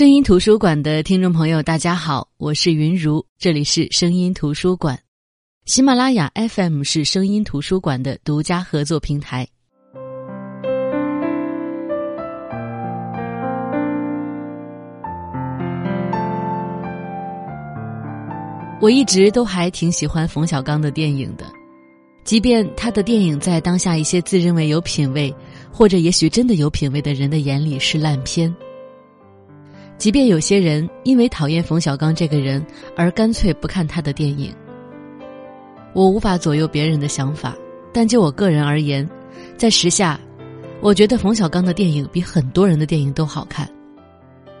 声音图书馆的听众朋友，大家好，我是云如，这里是声音图书馆。喜马拉雅 FM 是声音图书馆的独家合作平台。我一直都还挺喜欢冯小刚的电影的，即便他的电影在当下一些自认为有品位，或者也许真的有品位的人的眼里是烂片。即便有些人因为讨厌冯小刚这个人而干脆不看他的电影，我无法左右别人的想法，但就我个人而言，在时下，我觉得冯小刚的电影比很多人的电影都好看。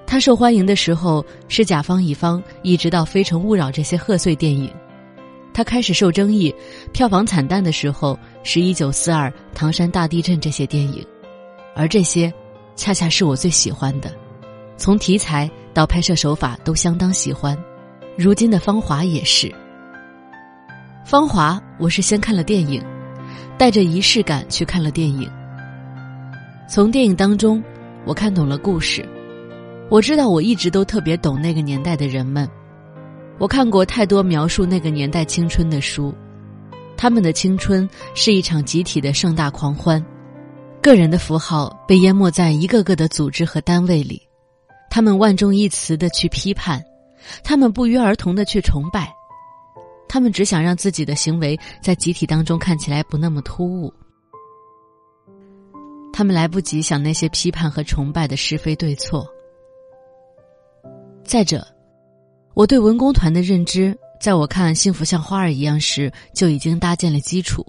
他受欢迎的时候是甲方乙方，一直到《非诚勿扰》这些贺岁电影；他开始受争议、票房惨淡的时候是一九四二、唐山大地震这些电影，而这些，恰恰是我最喜欢的。从题材到拍摄手法都相当喜欢，如今的《芳华》也是。《芳华》我是先看了电影，带着仪式感去看了电影。从电影当中，我看懂了故事。我知道我一直都特别懂那个年代的人们。我看过太多描述那个年代青春的书，他们的青春是一场集体的盛大狂欢，个人的符号被淹没在一个个的组织和单位里。他们万众一词的去批判，他们不约而同的去崇拜，他们只想让自己的行为在集体当中看起来不那么突兀。他们来不及想那些批判和崇拜的是非对错。再者，我对文工团的认知，在我看《幸福像花儿一样》时就已经搭建了基础，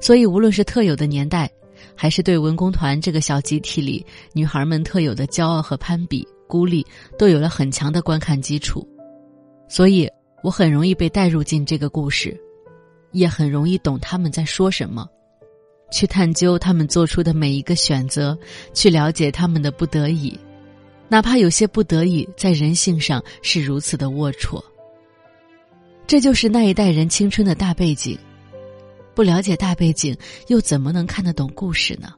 所以无论是特有的年代。还是对文工团这个小集体里女孩们特有的骄傲和攀比、孤立，都有了很强的观看基础，所以我很容易被带入进这个故事，也很容易懂他们在说什么，去探究他们做出的每一个选择，去了解他们的不得已，哪怕有些不得已在人性上是如此的龌龊。这就是那一代人青春的大背景。不了解大背景，又怎么能看得懂故事呢？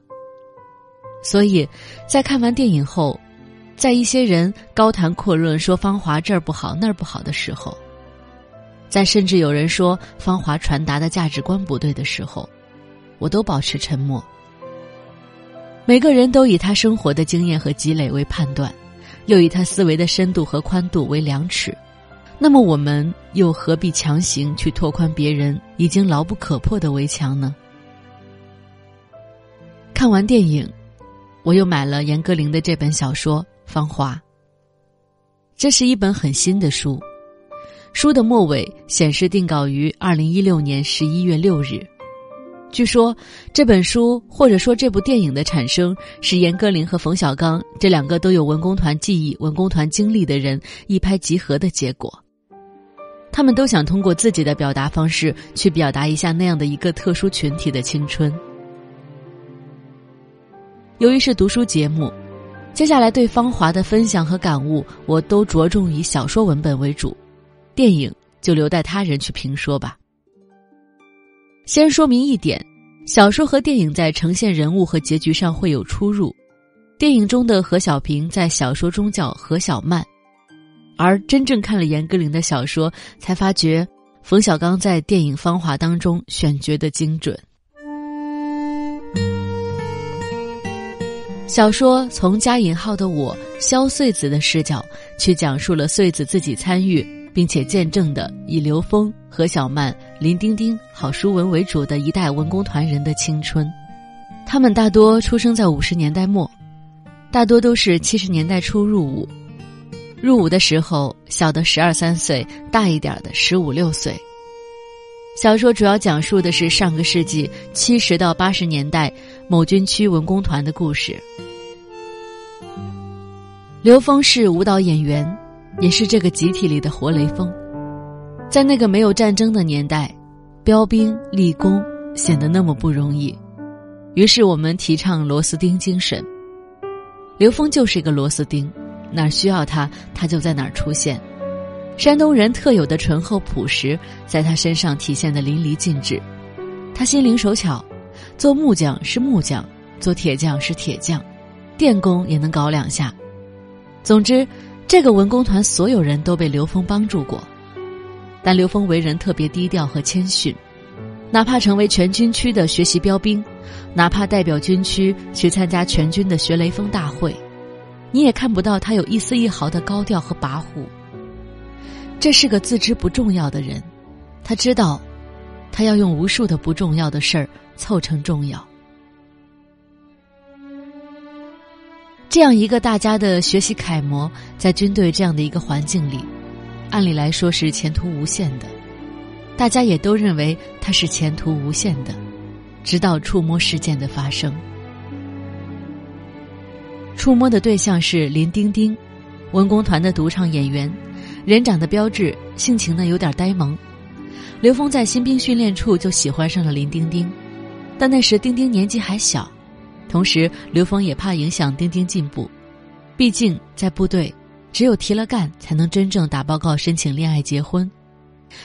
所以，在看完电影后，在一些人高谈阔论说《芳华》这儿不好那儿不好的时候，在甚至有人说《芳华》传达的价值观不对的时候，我都保持沉默。每个人都以他生活的经验和积累为判断，又以他思维的深度和宽度为量尺。那么我们又何必强行去拓宽别人已经牢不可破的围墙呢？看完电影，我又买了严歌苓的这本小说《芳华》。这是一本很新的书，书的末尾显示定稿于二零一六年十一月六日。据说这本书或者说这部电影的产生，是严歌苓和冯小刚这两个都有文工团记忆、文工团经历的人一拍即合的结果。他们都想通过自己的表达方式去表达一下那样的一个特殊群体的青春。由于是读书节目，接下来对《芳华》的分享和感悟，我都着重以小说文本为主，电影就留待他人去评说吧。先说明一点，小说和电影在呈现人物和结局上会有出入，电影中的何小平在小说中叫何小曼。而真正看了严歌苓的小说，才发觉冯小刚在电影《芳华》当中选角的精准。小说从加引号的我萧穗子的视角去讲述了穗子自己参与并且见证的以刘峰、何小曼、林丁丁、郝淑文为主的一代文工团人的青春。他们大多出生在五十年代末，大多都是七十年代初入伍。入伍的时候，小的十二三岁，大一点的十五六岁。小说主要讲述的是上个世纪七十到八十年代某军区文工团的故事。刘峰是舞蹈演员，也是这个集体里的活雷锋。在那个没有战争的年代，标兵立功显得那么不容易。于是我们提倡螺丝钉精神。刘峰就是一个螺丝钉。哪儿需要他，他就在哪儿出现。山东人特有的醇厚朴实，在他身上体现的淋漓尽致。他心灵手巧，做木匠是木匠，做铁匠是铁匠，电工也能搞两下。总之，这个文工团所有人都被刘峰帮助过，但刘峰为人特别低调和谦逊，哪怕成为全军区的学习标兵，哪怕代表军区去参加全军的学雷锋大会，你也看不到他有一丝一毫的高调和跋扈。这是个自知不重要的人，他知道，他要用无数的不重要的事儿凑成重要。这样一个大家的学习楷模，在军队这样的一个环境里，按理来说是前途无限的。大家也都认为他是前途无限的，直到触摸事件的发生。触摸的对象是林丁丁，文工团的独唱演员，人长得标致，性情呢有点呆萌。刘峰在新兵训练处就喜欢上了林丁丁，但那时丁丁年纪还小。同时，刘峰也怕影响丁丁进步，毕竟在部队，只有提了干才能真正打报告申请恋爱结婚，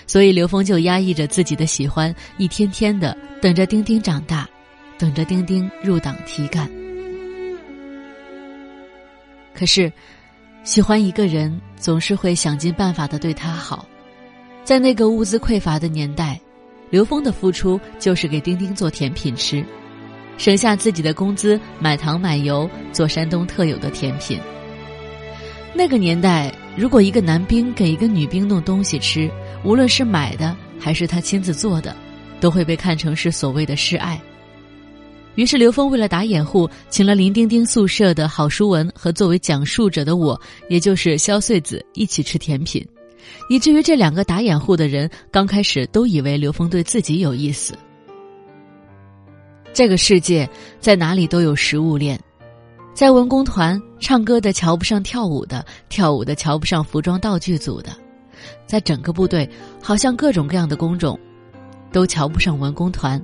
所以刘峰就压抑着自己的喜欢，一天天的等着丁丁长大，等着丁丁入党提干。可是，喜欢一个人总是会想尽办法的对他好，在那个物资匮乏的年代，刘峰的付出就是给丁丁做甜品吃。省下自己的工资买糖买油做山东特有的甜品。那个年代，如果一个男兵给一个女兵弄东西吃，无论是买的还是他亲自做的，都会被看成是所谓的示爱。于是刘峰为了打掩护，请了林丁丁宿舍的郝淑文和作为讲述者的我，也就是肖穗子一起吃甜品，以至于这两个打掩护的人刚开始都以为刘峰对自己有意思。这个世界在哪里都有食物链，在文工团唱歌的瞧不上跳舞的，跳舞的瞧不上服装道具组的，在整个部队，好像各种各样的工种，都瞧不上文工团。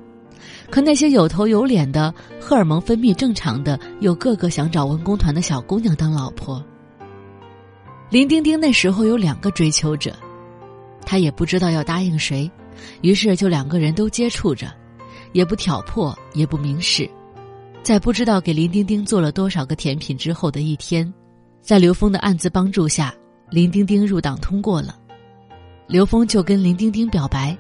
可那些有头有脸的、荷尔蒙分泌正常的，又个个想找文工团的小姑娘当老婆。林丁丁那时候有两个追求者，他也不知道要答应谁，于是就两个人都接触着。也不挑破，也不明示，在不知道给林丁丁做了多少个甜品之后的一天，在刘峰的暗自帮助下，林丁丁入党通过了。刘峰就跟林丁丁表白，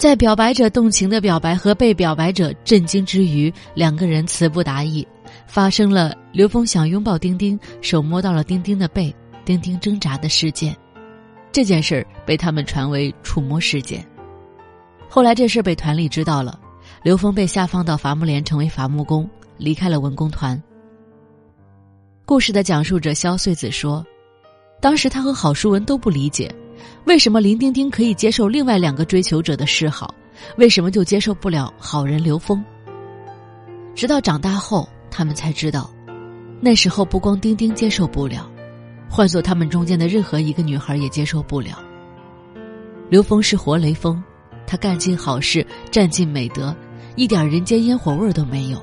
在表白者动情的表白和被表白者震惊之余，两个人词不达意，发生了刘峰想拥抱丁丁，手摸到了丁丁的背，丁丁挣扎的事件。这件事儿被他们传为触摸事件。后来这事被团里知道了。刘峰被下放到伐木连，成为伐木工，离开了文工团。故事的讲述者肖穗子说：“当时他和郝淑文都不理解，为什么林丁丁可以接受另外两个追求者的示好，为什么就接受不了好人刘峰？直到长大后，他们才知道，那时候不光丁丁接受不了，换做他们中间的任何一个女孩也接受不了。刘峰是活雷锋，他干尽好事，占尽美德。”一点人间烟火味都没有，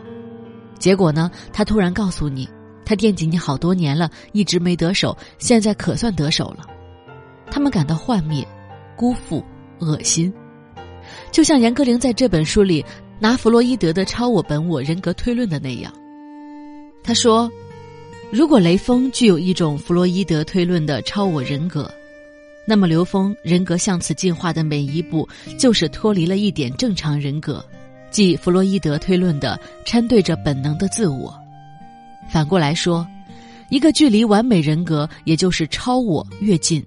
结果呢？他突然告诉你，他惦记你好多年了，一直没得手，现在可算得手了。他们感到幻灭、辜负、恶心，就像严歌苓在这本书里拿弗洛伊德的超我、本我人格推论的那样。他说：“如果雷锋具有一种弗洛伊德推论的超我人格，那么刘峰人格向此进化的每一步，就是脱离了一点正常人格。”即弗洛伊德推论的掺对着本能的自我，反过来说，一个距离完美人格，也就是超我越近，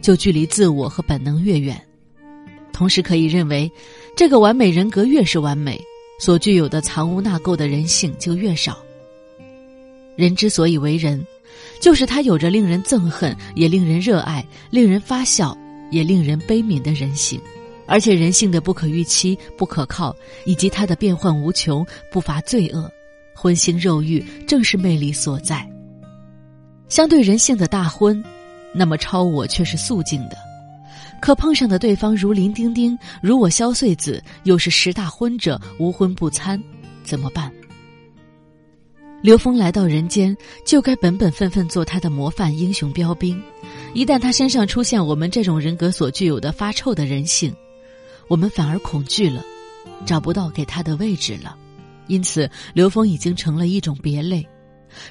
就距离自我和本能越远。同时可以认为，这个完美人格越是完美，所具有的藏污纳垢的人性就越少。人之所以为人，就是他有着令人憎恨，也令人热爱；令人发笑，也令人悲悯的人性。而且人性的不可预期、不可靠，以及它的变幻无穷、不乏罪恶、荤腥肉欲，正是魅力所在。相对人性的大荤，那么超我却是素净的。可碰上的对方如林丁丁，如我萧穗子，又是十大荤者，无荤不餐，怎么办？刘峰来到人间，就该本本分分做他的模范英雄标兵。一旦他身上出现我们这种人格所具有的发臭的人性，我们反而恐惧了，找不到给他的位置了，因此刘峰已经成了一种别类，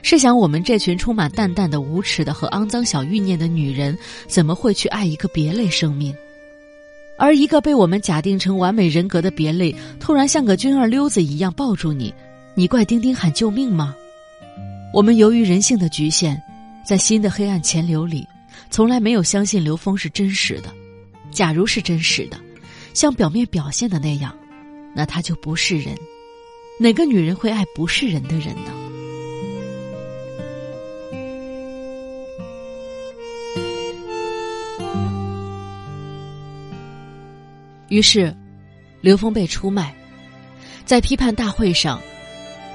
试想，我们这群充满淡淡的、无耻的和肮脏小欲念的女人，怎么会去爱一个别类生命？而一个被我们假定成完美人格的别类，突然像个军二溜子一样抱住你，你怪丁丁喊救命吗？我们由于人性的局限，在新的黑暗潜流里，从来没有相信刘峰是真实的。假如是真实的，像表面表现的那样，那他就不是人。哪个女人会爱不是人的人呢？于是，刘峰被出卖，在批判大会上，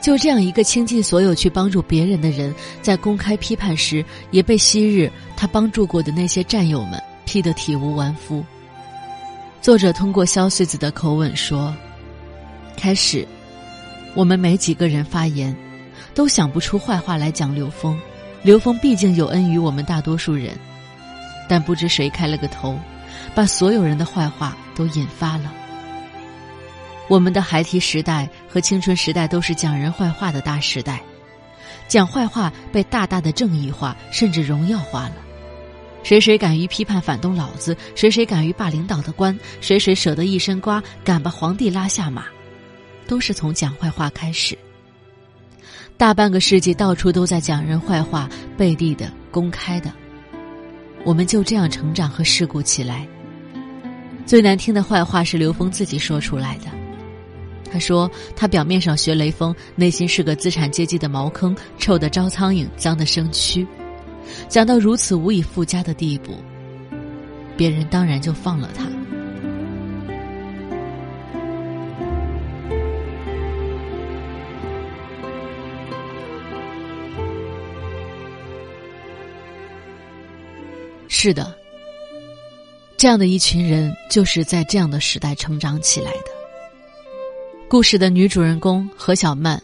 就这样一个倾尽所有去帮助别人的人，在公开批判时，也被昔日他帮助过的那些战友们批得体无完肤。作者通过萧穗子的口吻说：“开始，我们没几个人发言，都想不出坏话来讲刘峰。刘峰毕竟有恩于我们大多数人，但不知谁开了个头。”把所有人的坏话都引发了。我们的孩提时代和青春时代都是讲人坏话的大时代，讲坏话被大大的正义化，甚至荣耀化了。谁谁敢于批判反动老子，谁谁敢于霸领导的官，谁谁舍得一身瓜，敢把皇帝拉下马，都是从讲坏话开始。大半个世纪，到处都在讲人坏话，背地的、公开的。我们就这样成长和世故起来。最难听的坏话是刘峰自己说出来的。他说他表面上学雷锋，内心是个资产阶级的茅坑，臭的招苍蝇，脏的生蛆。讲到如此无以复加的地步，别人当然就放了他。是的，这样的一群人就是在这样的时代成长起来的。故事的女主人公何小曼，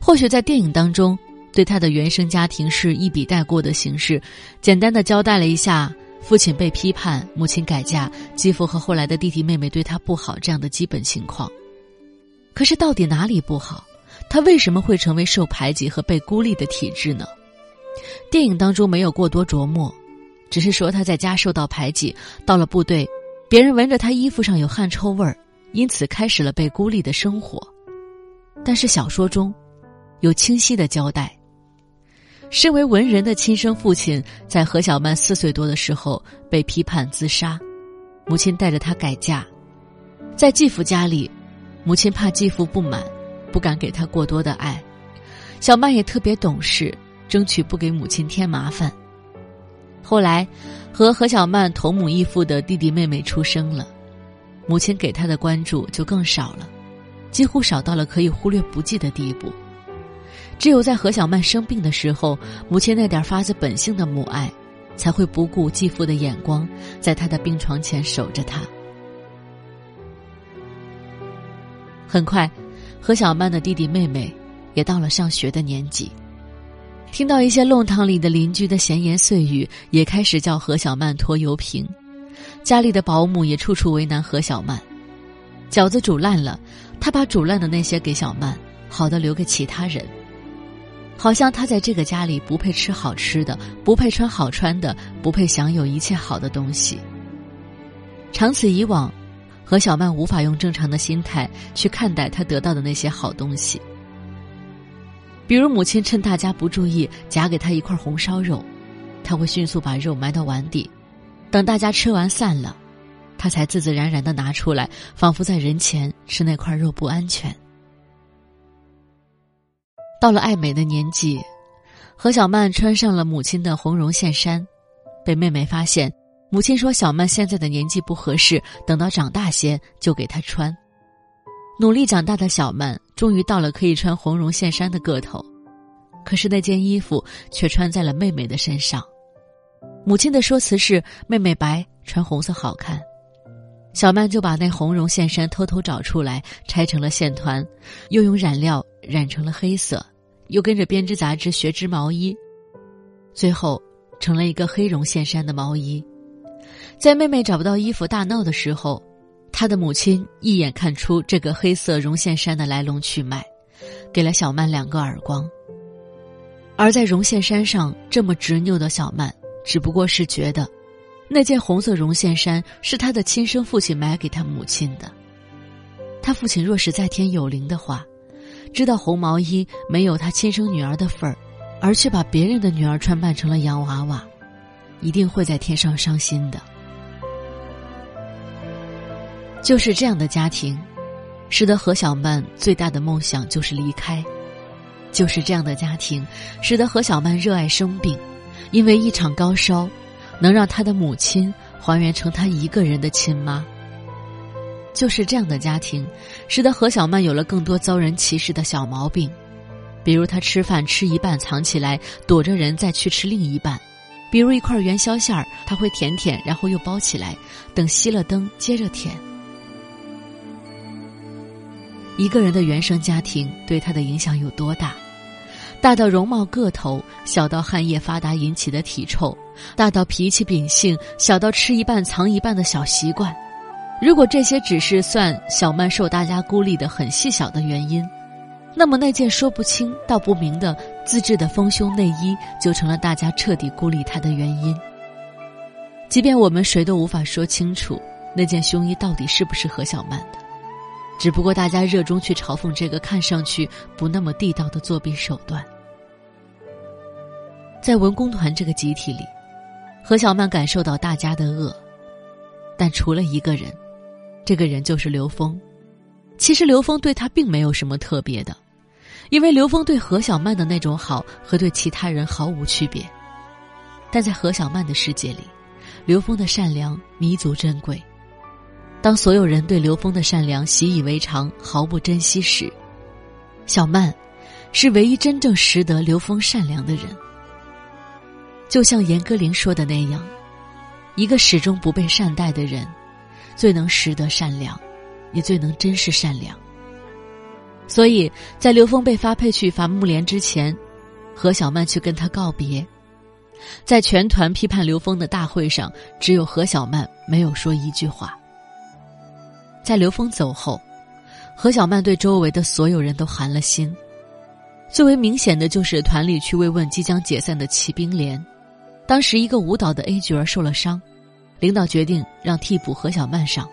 或许在电影当中对她的原生家庭是一笔带过的形式，简单的交代了一下父亲被批判、母亲改嫁、继父和后来的弟弟妹妹对她不好这样的基本情况。可是到底哪里不好？她为什么会成为受排挤和被孤立的体质呢？电影当中没有过多琢磨。只是说他在家受到排挤，到了部队，别人闻着他衣服上有汗臭味儿，因此开始了被孤立的生活。但是小说中，有清晰的交代：身为文人的亲生父亲，在何小曼四岁多的时候被批判自杀，母亲带着他改嫁，在继父家里，母亲怕继父不满，不敢给他过多的爱，小曼也特别懂事，争取不给母亲添麻烦。后来，和何小曼同母异父的弟弟妹妹出生了，母亲给他的关注就更少了，几乎少到了可以忽略不计的地步。只有在何小曼生病的时候，母亲那点发自本性的母爱，才会不顾继父的眼光，在他的病床前守着他。很快，何小曼的弟弟妹妹也到了上学的年纪。听到一些弄堂里的邻居的闲言碎语，也开始叫何小曼拖油瓶。家里的保姆也处处为难何小曼。饺子煮烂了，他把煮烂的那些给小曼，好的留给其他人。好像他在这个家里不配吃好吃的，不配穿好穿的，不配享有一切好的东西。长此以往，何小曼无法用正常的心态去看待他得到的那些好东西。比如母亲趁大家不注意夹给他一块红烧肉，他会迅速把肉埋到碗底，等大家吃完散了，他才自自然然的拿出来，仿佛在人前吃那块肉不安全。到了爱美的年纪，何小曼穿上了母亲的红绒线衫，被妹妹发现，母亲说小曼现在的年纪不合适，等到长大些就给她穿。努力长大的小曼，终于到了可以穿红绒线衫的个头，可是那件衣服却穿在了妹妹的身上。母亲的说辞是：妹妹白，穿红色好看。小曼就把那红绒线衫偷偷找出来，拆成了线团，又用染料染成了黑色，又跟着编织杂志学织毛衣，最后成了一个黑绒线衫的毛衣。在妹妹找不到衣服大闹的时候。他的母亲一眼看出这个黑色绒线衫的来龙去脉，给了小曼两个耳光。而在绒线衫上这么执拗的小曼，只不过是觉得，那件红色绒线衫是他的亲生父亲买给他母亲的。他父亲若是在天有灵的话，知道红毛衣没有他亲生女儿的份儿，而却把别人的女儿穿扮成了洋娃娃，一定会在天上伤心的。就是这样的家庭，使得何小曼最大的梦想就是离开。就是这样的家庭，使得何小曼热爱生病，因为一场高烧，能让她的母亲还原成她一个人的亲妈。就是这样的家庭，使得何小曼有了更多遭人歧视的小毛病，比如她吃饭吃一半藏起来，躲着人再去吃另一半；比如一块元宵馅儿，她会舔舔，然后又包起来，等熄了灯接着舔。一个人的原生家庭对他的影响有多大？大到容貌个头，小到汗液发达引起的体臭；大到脾气秉性，小到吃一半藏一半的小习惯。如果这些只是算小曼受大家孤立的很细小的原因，那么那件说不清道不明的自制的丰胸内衣就成了大家彻底孤立她的原因。即便我们谁都无法说清楚那件胸衣到底是不是何小曼的。只不过大家热衷去嘲讽这个看上去不那么地道的作弊手段。在文工团这个集体里，何小曼感受到大家的恶，但除了一个人，这个人就是刘峰。其实刘峰对他并没有什么特别的，因为刘峰对何小曼的那种好和对其他人毫无区别。但在何小曼的世界里，刘峰的善良弥足珍贵。当所有人对刘峰的善良习以为常、毫不珍惜时，小曼是唯一真正识得刘峰善良的人。就像严歌苓说的那样，一个始终不被善待的人，最能识得善良，也最能珍视善良。所以在刘峰被发配去伐木连之前，何小曼去跟他告别。在全团批判刘峰的大会上，只有何小曼没有说一句话。在刘峰走后，何小曼对周围的所有人都寒了心。最为明显的就是团里去慰问即将解散的骑兵连。当时一个舞蹈的 A 角儿受了伤，领导决定让替补何小曼上。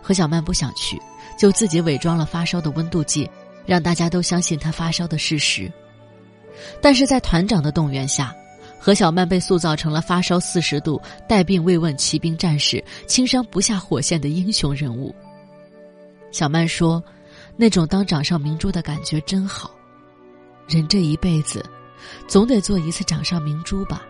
何小曼不想去，就自己伪装了发烧的温度计，让大家都相信她发烧的事实。但是在团长的动员下，何小曼被塑造成了发烧四十度、带病慰问骑兵战士、轻伤不下火线的英雄人物。小曼说：“那种当掌上明珠的感觉真好，人这一辈子，总得做一次掌上明珠吧。”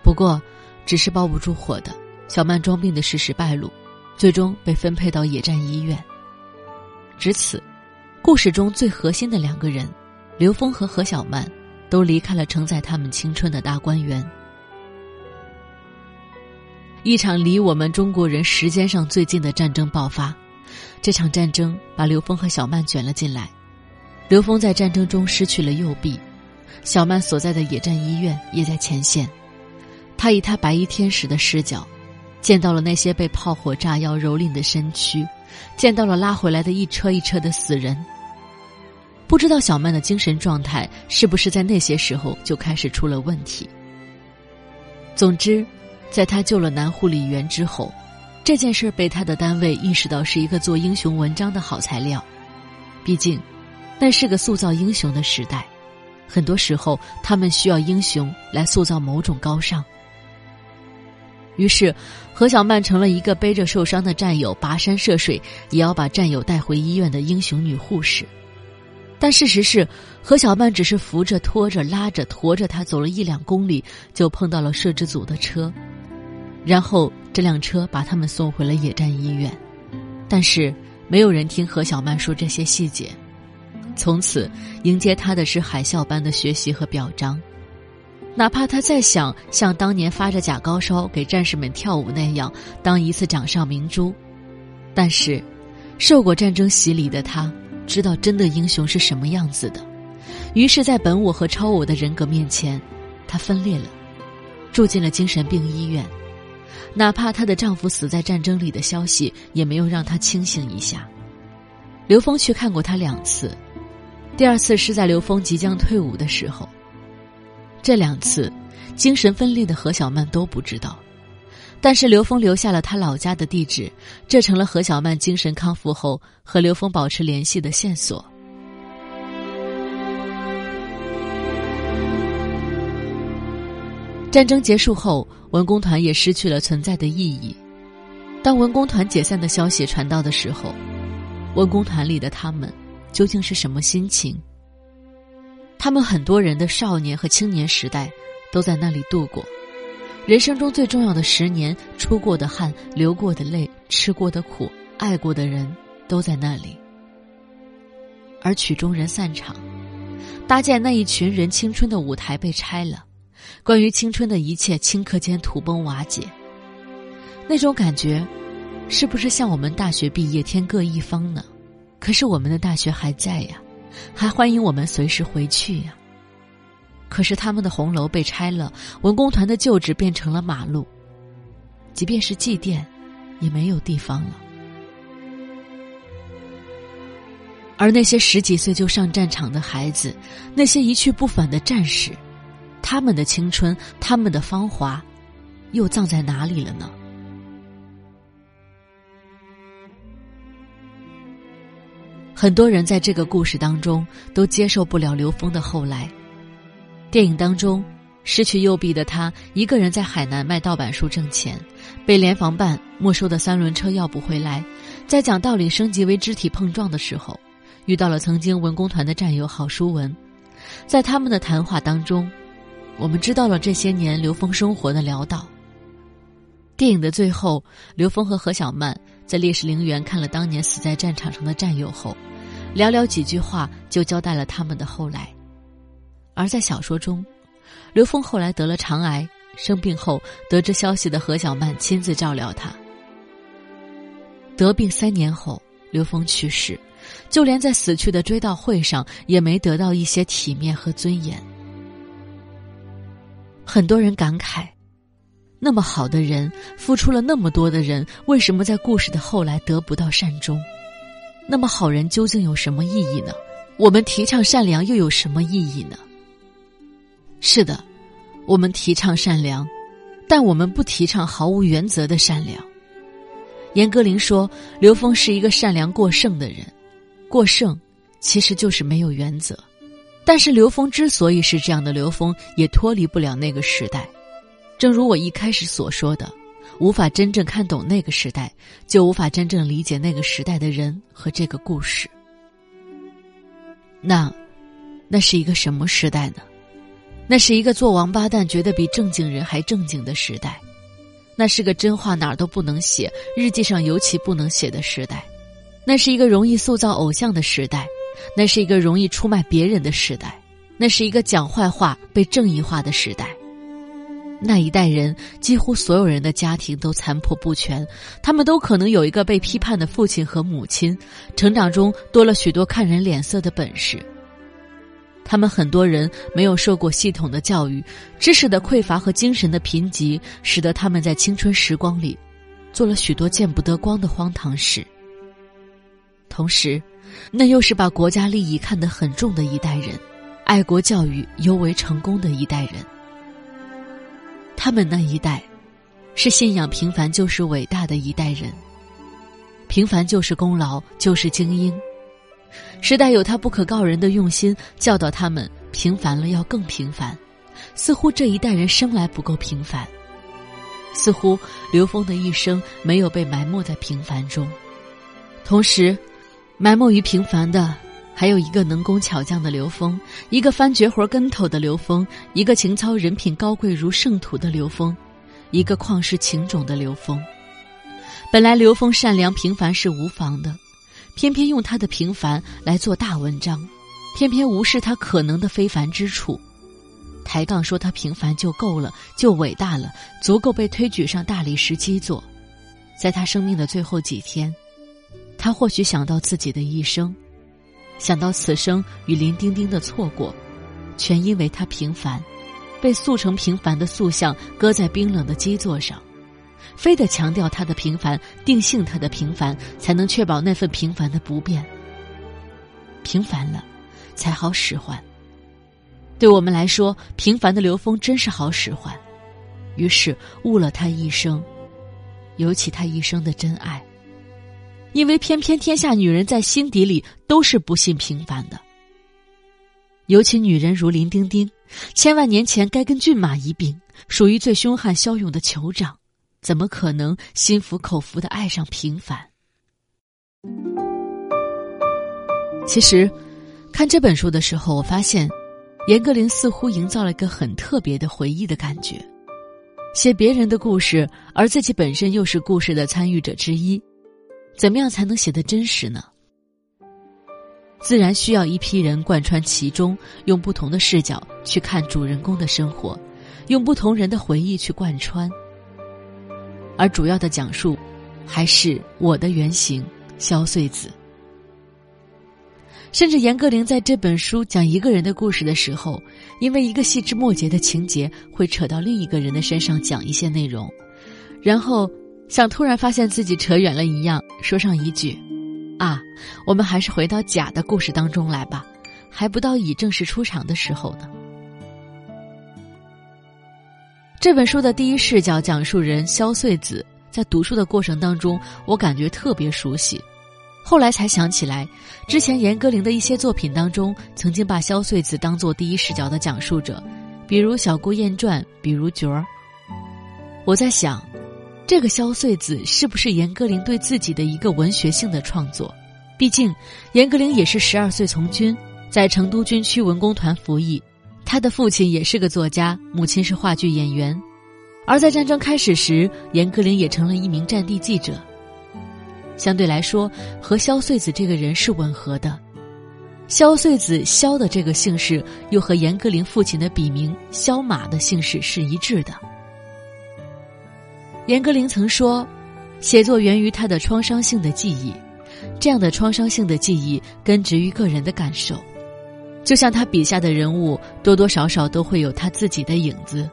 不过，只是包不住火的。小曼装病的事实败露，最终被分配到野战医院。至此，故事中最核心的两个人，刘峰和何小曼，都离开了承载他们青春的大观园。一场离我们中国人时间上最近的战争爆发，这场战争把刘峰和小曼卷了进来。刘峰在战争中失去了右臂，小曼所在的野战医院也在前线。他以他白衣天使的视角，见到了那些被炮火炸药蹂躏的身躯，见到了拉回来的一车一车的死人。不知道小曼的精神状态是不是在那些时候就开始出了问题。总之。在他救了男护理员之后，这件事被他的单位意识到是一个做英雄文章的好材料。毕竟，那是个塑造英雄的时代，很多时候他们需要英雄来塑造某种高尚。于是，何小曼成了一个背着受伤的战友跋山涉水也要把战友带回医院的英雄女护士。但事实是，何小曼只是扶着、拖着、拉着、驮着他走了一两公里，就碰到了摄制组的车。然后这辆车把他们送回了野战医院，但是没有人听何小曼说这些细节。从此迎接他的是海啸般的学习和表彰，哪怕他再想像当年发着假高烧给战士们跳舞那样当一次掌上明珠，但是受过战争洗礼的他知道真的英雄是什么样子的，于是，在本我和超我的人格面前，他分裂了，住进了精神病医院。哪怕她的丈夫死在战争里的消息，也没有让她清醒一下。刘峰去看过她两次，第二次是在刘峰即将退伍的时候。这两次，精神分裂的何小曼都不知道，但是刘峰留下了他老家的地址，这成了何小曼精神康复后和刘峰保持联系的线索。战争结束后，文工团也失去了存在的意义。当文工团解散的消息传到的时候，文工团里的他们究竟是什么心情？他们很多人的少年和青年时代都在那里度过，人生中最重要的十年，出过的汗、流过的泪、吃过的苦、爱过的人都在那里。而曲终人散场，搭建那一群人青春的舞台被拆了。关于青春的一切，顷刻间土崩瓦解。那种感觉，是不是像我们大学毕业天各一方呢？可是我们的大学还在呀，还欢迎我们随时回去呀。可是他们的红楼被拆了，文工团的旧址变成了马路，即便是祭奠，也没有地方了。而那些十几岁就上战场的孩子，那些一去不返的战士。他们的青春，他们的芳华，又葬在哪里了呢？很多人在这个故事当中都接受不了刘峰的后来。电影当中，失去右臂的他一个人在海南卖盗版书挣钱，被联防办没收的三轮车要不回来，在讲道理升级为肢体碰撞的时候，遇到了曾经文工团的战友郝书文，在他们的谈话当中。我们知道了这些年刘峰生活的潦倒。电影的最后，刘峰和何小曼在烈士陵园看了当年死在战场上的战友后，寥寥几句话就交代了他们的后来。而在小说中，刘峰后来得了肠癌，生病后得知消息的何小曼亲自照料他。得病三年后，刘峰去世，就连在死去的追悼会上也没得到一些体面和尊严。很多人感慨，那么好的人，付出了那么多的人，为什么在故事的后来得不到善终？那么好人究竟有什么意义呢？我们提倡善良又有什么意义呢？是的，我们提倡善良，但我们不提倡毫无原则的善良。严歌苓说：“刘峰是一个善良过剩的人，过剩其实就是没有原则。”但是刘峰之所以是这样的刘峰，也脱离不了那个时代。正如我一开始所说的，无法真正看懂那个时代，就无法真正理解那个时代的人和这个故事。那，那是一个什么时代呢？那是一个做王八蛋觉得比正经人还正经的时代，那是个真话哪儿都不能写，日记上尤其不能写的时代，那是一个容易塑造偶像的时代。那是一个容易出卖别人的时代，那是一个讲坏话被正义化的时代。那一代人几乎所有人的家庭都残破不全，他们都可能有一个被批判的父亲和母亲，成长中多了许多看人脸色的本事。他们很多人没有受过系统的教育，知识的匮乏和精神的贫瘠，使得他们在青春时光里，做了许多见不得光的荒唐事。同时。那又是把国家利益看得很重的一代人，爱国教育尤为成功的一代人。他们那一代，是信仰平凡就是伟大的一代人。平凡就是功劳，就是精英。时代有他不可告人的用心，教导他们平凡了要更平凡。似乎这一代人生来不够平凡，似乎刘峰的一生没有被埋没在平凡中，同时。埋没于平凡的，还有一个能工巧匠的刘峰，一个翻绝活跟头的刘峰，一个情操人品高贵如圣土的刘峰，一个旷世情种的刘峰。本来刘峰善良平凡是无妨的，偏偏用他的平凡来做大文章，偏偏无视他可能的非凡之处，抬杠说他平凡就够了，就伟大了，足够被推举上大理石基座。在他生命的最后几天。他或许想到自己的一生，想到此生与林丁丁的错过，全因为他平凡，被塑成平凡的塑像搁在冰冷的基座上，非得强调他的平凡，定性他的平凡，才能确保那份平凡的不变。平凡了，才好使唤。对我们来说，平凡的刘峰真是好使唤，于是误了他一生，尤其他一生的真爱。因为偏偏天下女人在心底里都是不信平凡的，尤其女人如林丁丁，千万年前该跟骏马一并，属于最凶悍骁勇的酋长，怎么可能心服口服的爱上平凡？其实，看这本书的时候，我发现。严歌苓似乎营造了一个很特别的回忆的感觉，写别人的故事，而自己本身又是故事的参与者之一，怎么样才能写得真实呢？自然需要一批人贯穿其中，用不同的视角去看主人公的生活，用不同人的回忆去贯穿，而主要的讲述，还是我的原型萧穗子。甚至严歌苓在这本书讲一个人的故事的时候，因为一个细枝末节的情节，会扯到另一个人的身上讲一些内容，然后像突然发现自己扯远了一样，说上一句：“啊，我们还是回到甲的故事当中来吧，还不到乙正式出场的时候呢。”这本书的第一视角讲述人萧穗子，在读书的过程当中，我感觉特别熟悉。后来才想起来，之前严歌苓的一些作品当中，曾经把萧穗子当做第一视角的讲述者，比如《小姑燕传》，比如《角儿》。我在想，这个萧穗子是不是严歌苓对自己的一个文学性的创作？毕竟，严歌苓也是十二岁从军，在成都军区文工团服役，他的父亲也是个作家，母亲是话剧演员，而在战争开始时，严歌苓也成了一名战地记者。相对来说，和萧穗子这个人是吻合的。萧穗子萧的这个姓氏，又和严歌苓父亲的笔名萧马的姓氏是一致的。严歌苓曾说，写作源于他的创伤性的记忆，这样的创伤性的记忆根植于个人的感受，就像他笔下的人物多多少少都会有他自己的影子，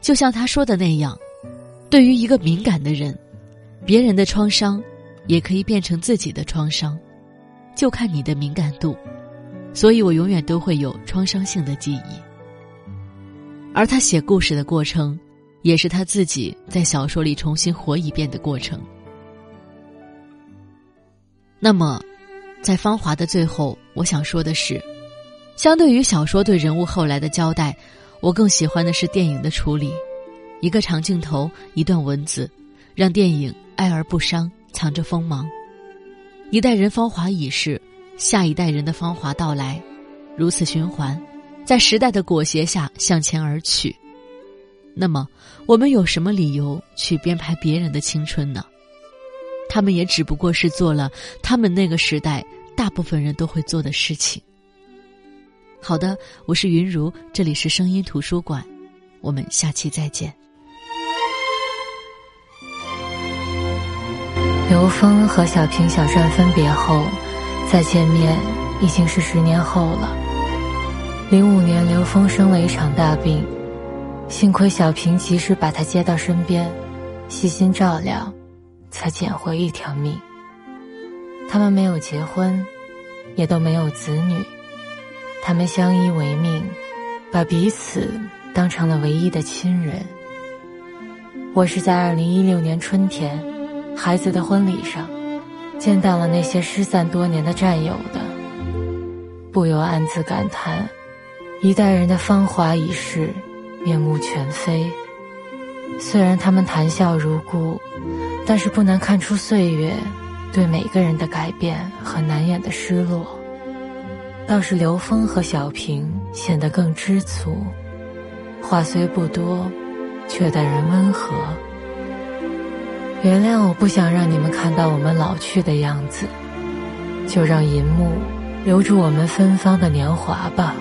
就像他说的那样，对于一个敏感的人，别人的创伤。也可以变成自己的创伤，就看你的敏感度。所以我永远都会有创伤性的记忆。而他写故事的过程，也是他自己在小说里重新活一遍的过程。那么，在《芳华》的最后，我想说的是，相对于小说对人物后来的交代，我更喜欢的是电影的处理。一个长镜头，一段文字，让电影哀而不伤。藏着锋芒，一代人芳华已逝，下一代人的芳华到来，如此循环，在时代的裹挟下向前而去。那么，我们有什么理由去编排别人的青春呢？他们也只不过是做了他们那个时代大部分人都会做的事情。好的，我是云如，这里是声音图书馆，我们下期再见。刘峰和小平、小帅分别后，再见面已经是十年后了。零五年，刘峰生了一场大病，幸亏小平及时把他接到身边，细心照料，才捡回一条命。他们没有结婚，也都没有子女，他们相依为命，把彼此当成了唯一的亲人。我是在二零一六年春天。孩子的婚礼上，见到了那些失散多年的战友的，不由暗自感叹：一代人的芳华已逝，面目全非。虽然他们谈笑如故，但是不难看出岁月对每个人的改变和难掩的失落。倒是刘峰和小平显得更知足，话虽不多，却待人温和。原谅我不想让你们看到我们老去的样子，就让银幕留住我们芬芳的年华吧。